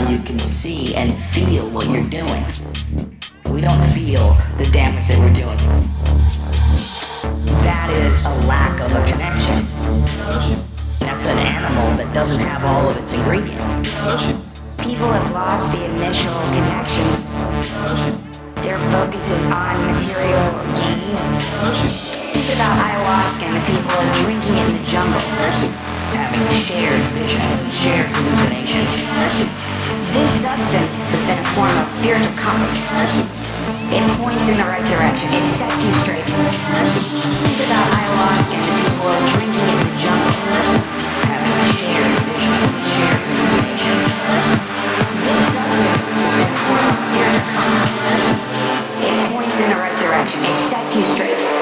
now you can see and feel what you're doing. We don't feel the damage that we're doing. That is a lack of a connection. That's an animal that doesn't have all of its ingredients. People have lost the initial connection. Their focus is on material gain. Think about ayahuasca and the people drinking in the jungle, having shared visions and shared hallucinations. This substance has been a form of spiritual compass. It points in the right direction. It sets you straight. Think about ayahuasca and the people are drinking in the jungle, having shared visions and shared hallucinations. This substance has been a form of spiritual compass. It points in the right direction. It sets you straight.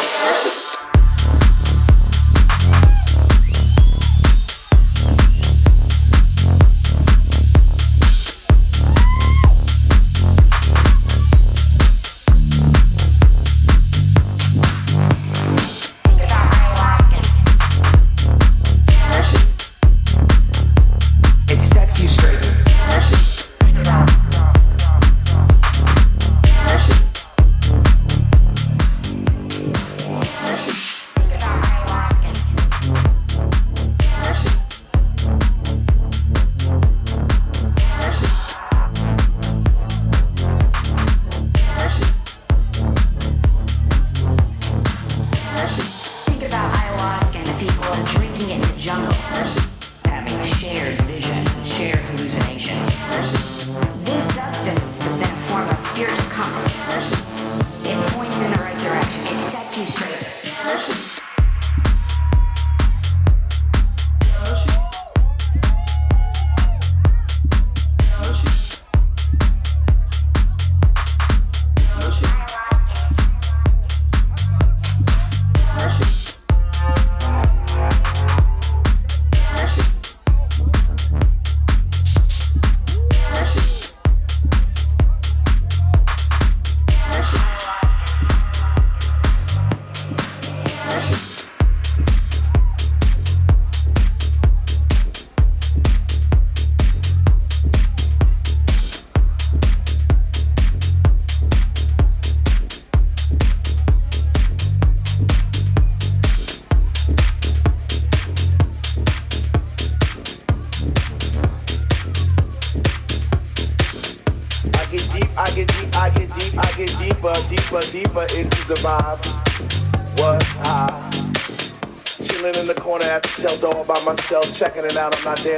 Checking it out. I'm not dancing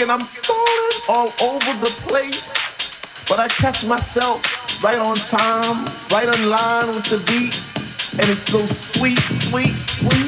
And I'm falling all over the place. But I catch myself right on time, right on line with the beat. And it's so sweet, sweet, sweet.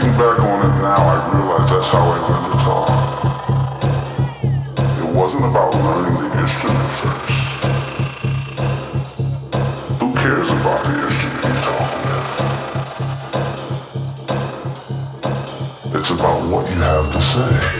Looking back on it now, I realize that's how I learned guitar. It wasn't about learning the instrument first. Who cares about the instrument you're talking with? It's about what you have to say.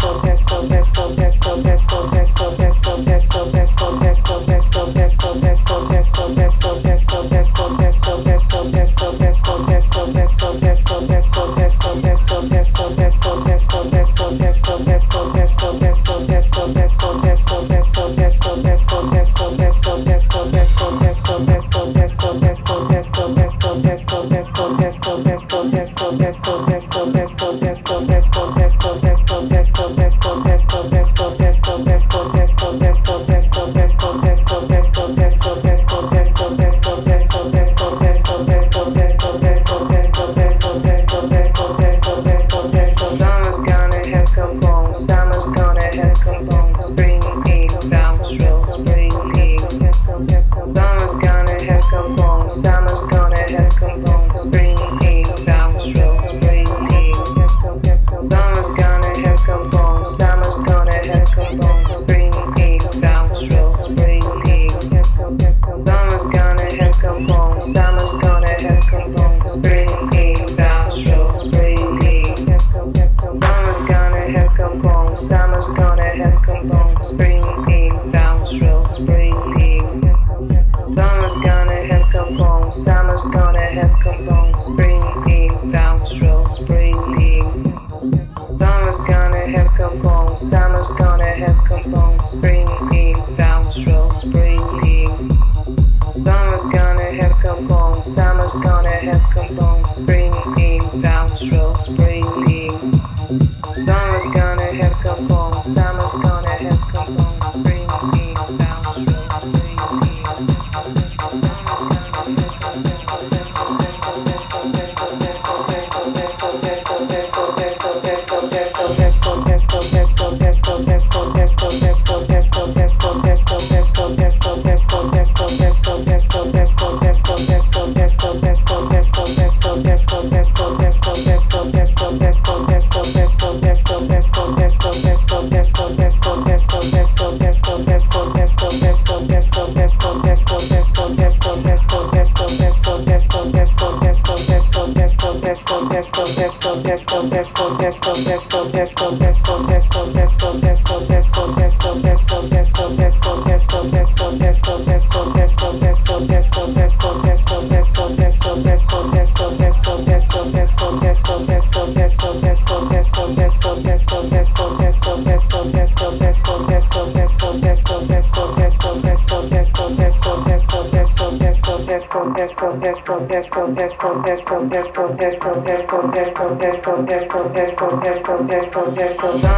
Summer's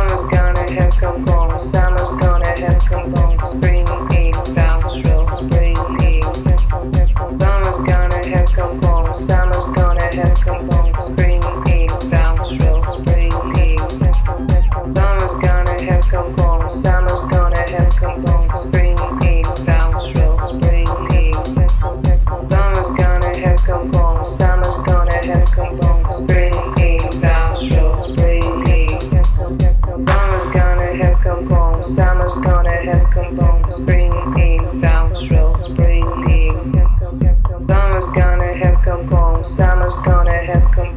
gonna have come home, gonna have roll,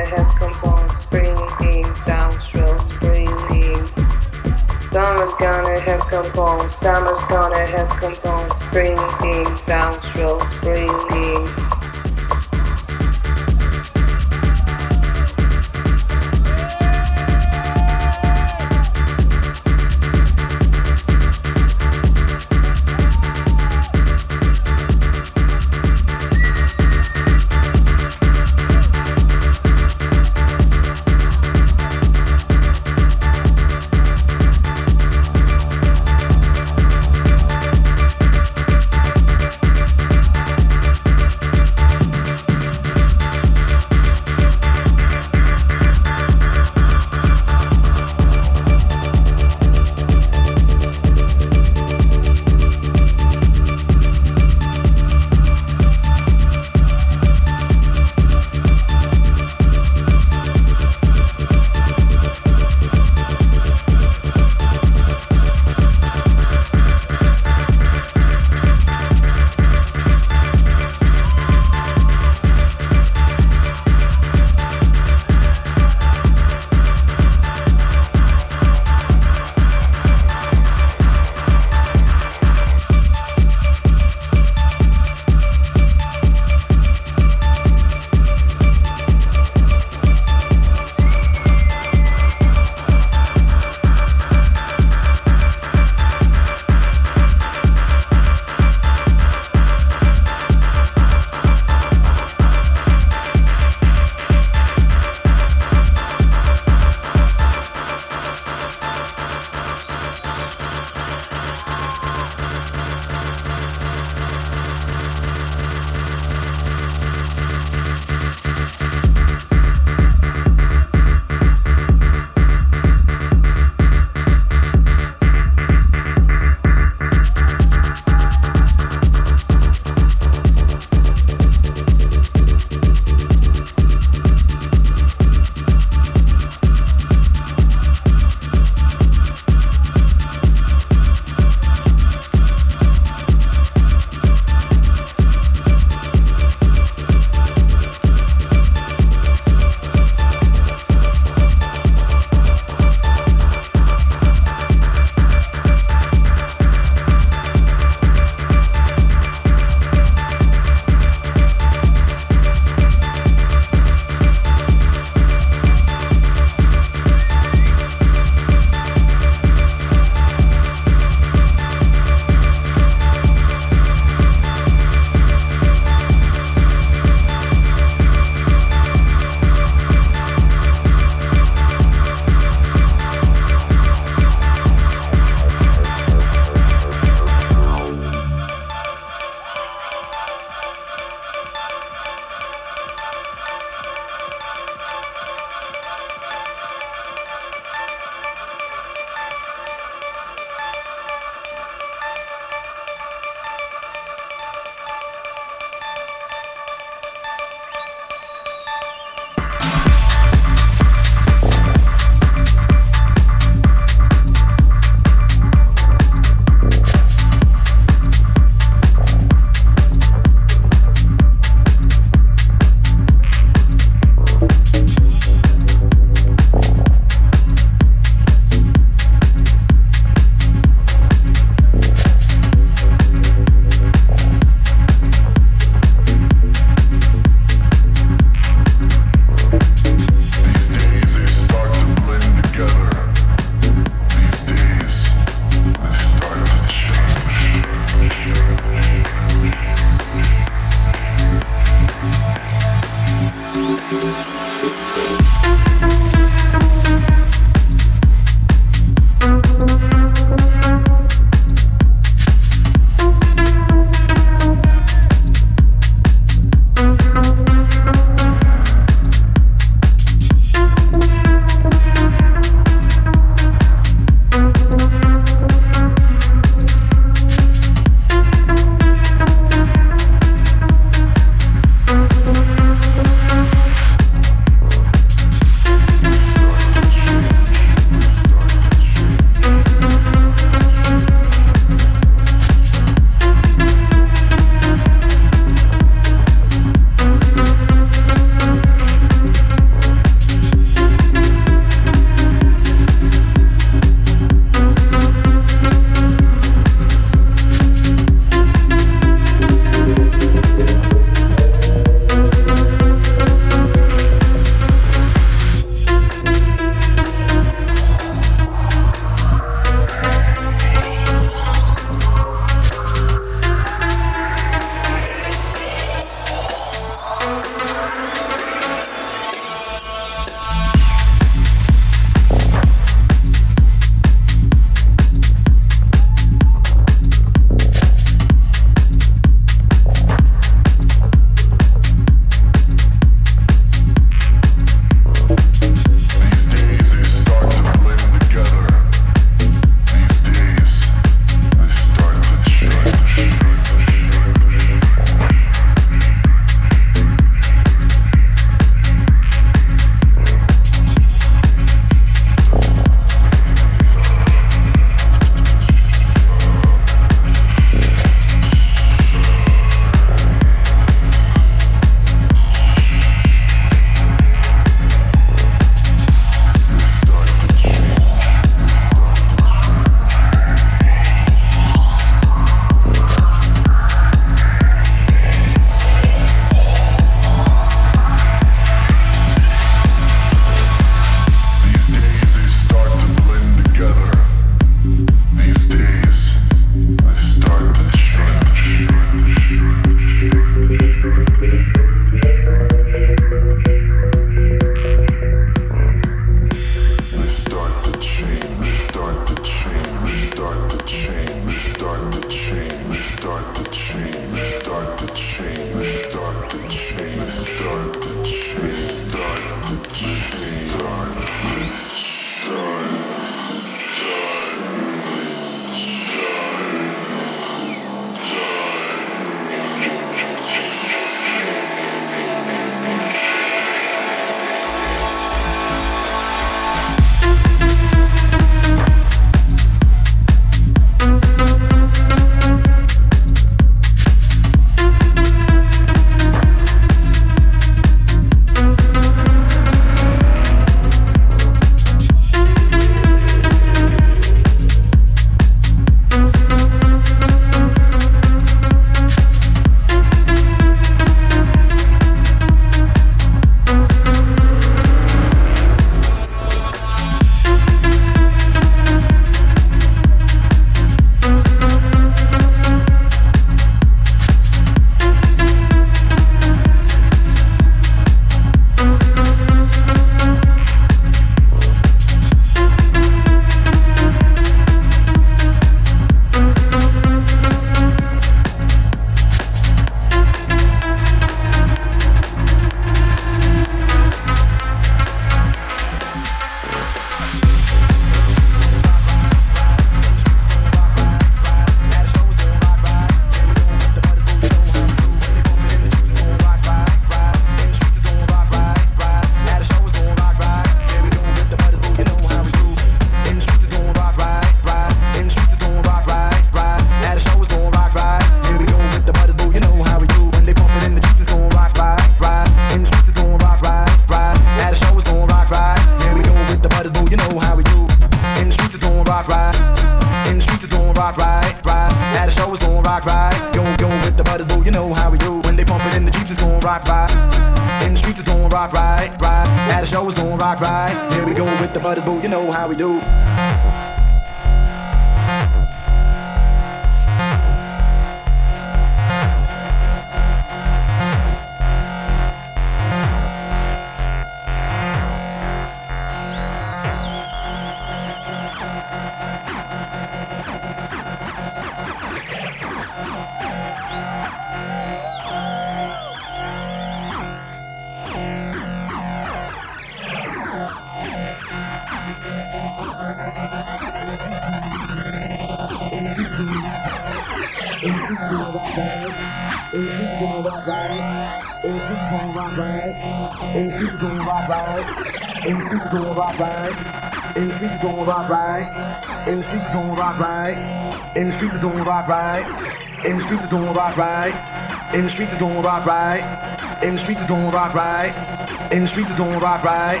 In the streets is gon' rock right. In the streets is gon' rock right. In the streets is gon' rock right.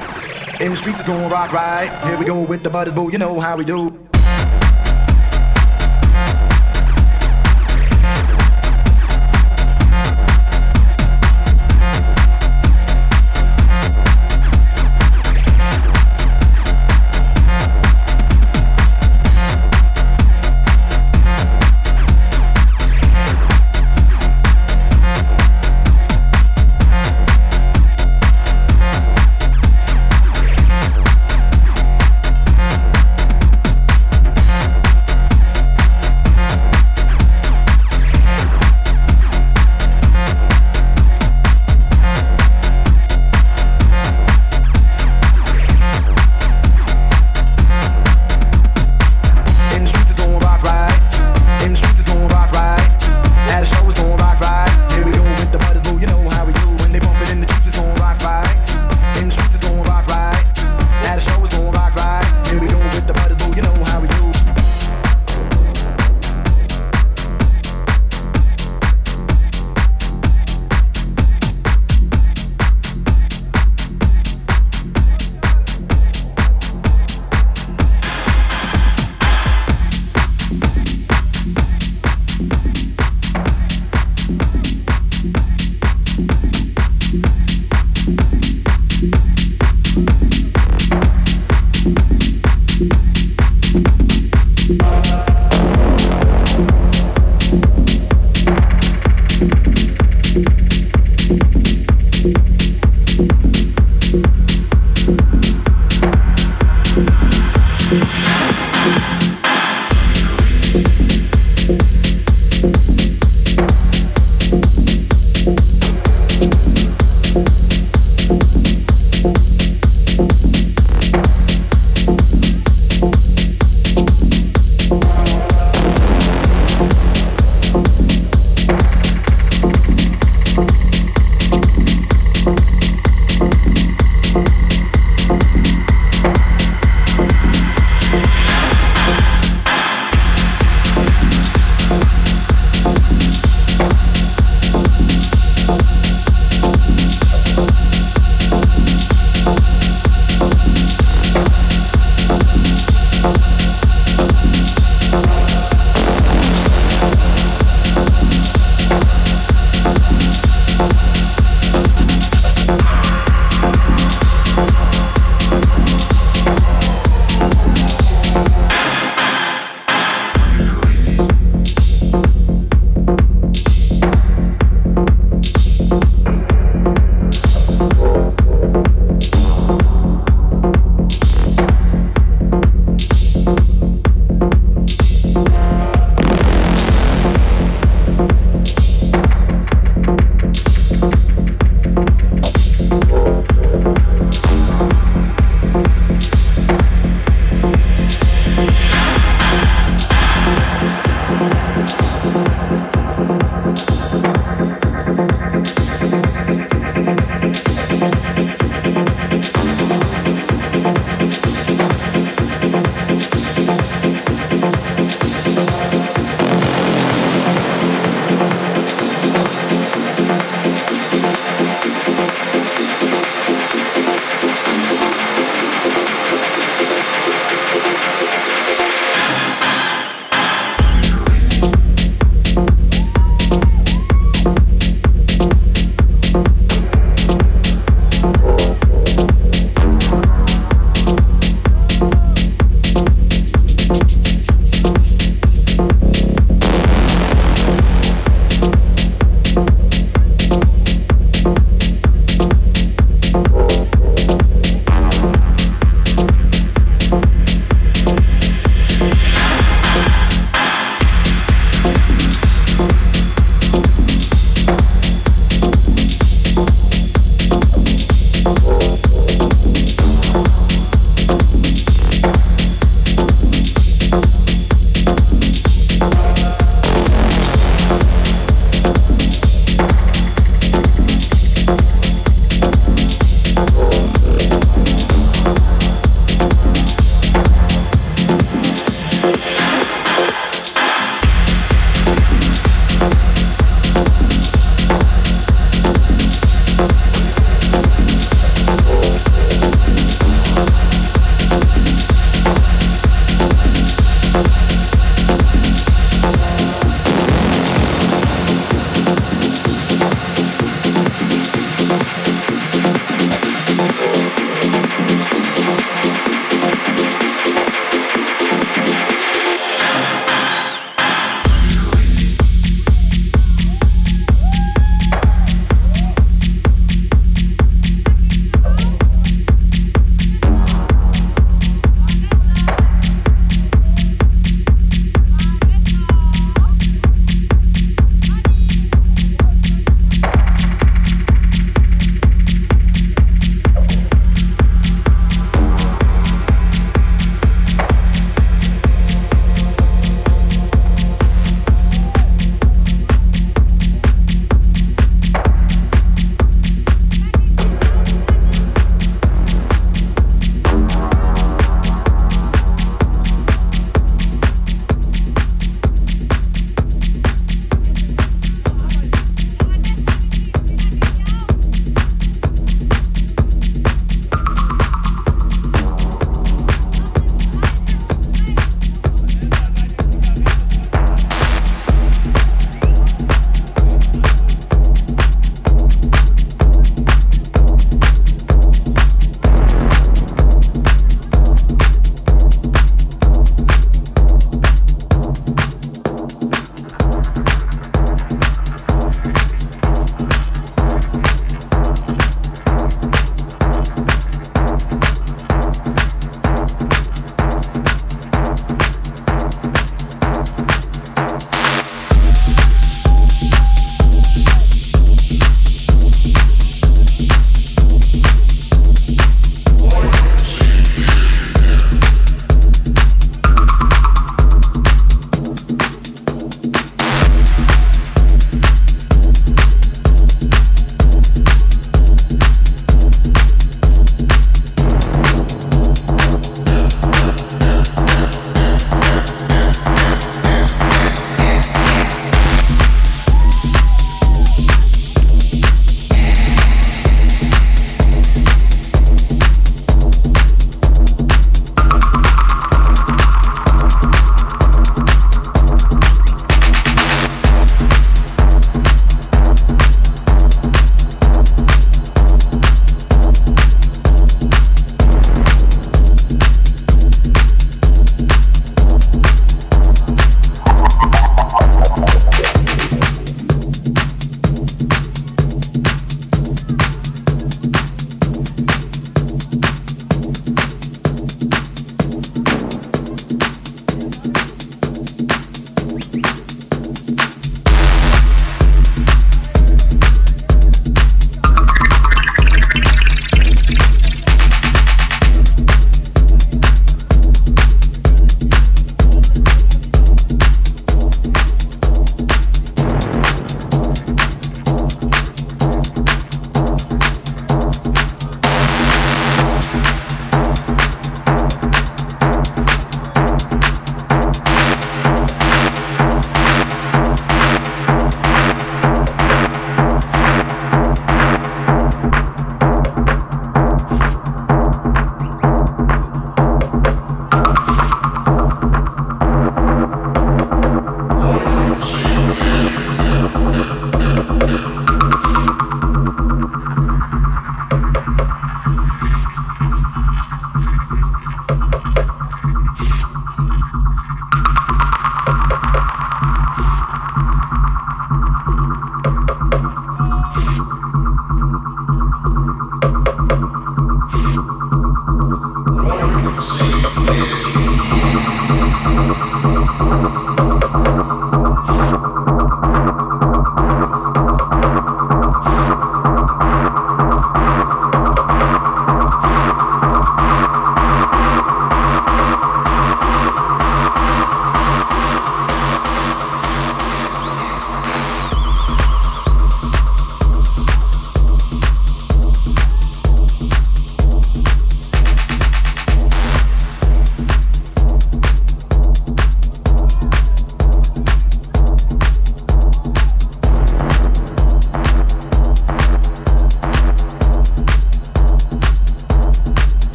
In the streets is gon' rock right. Here we go with the butters, boo. You know how we do.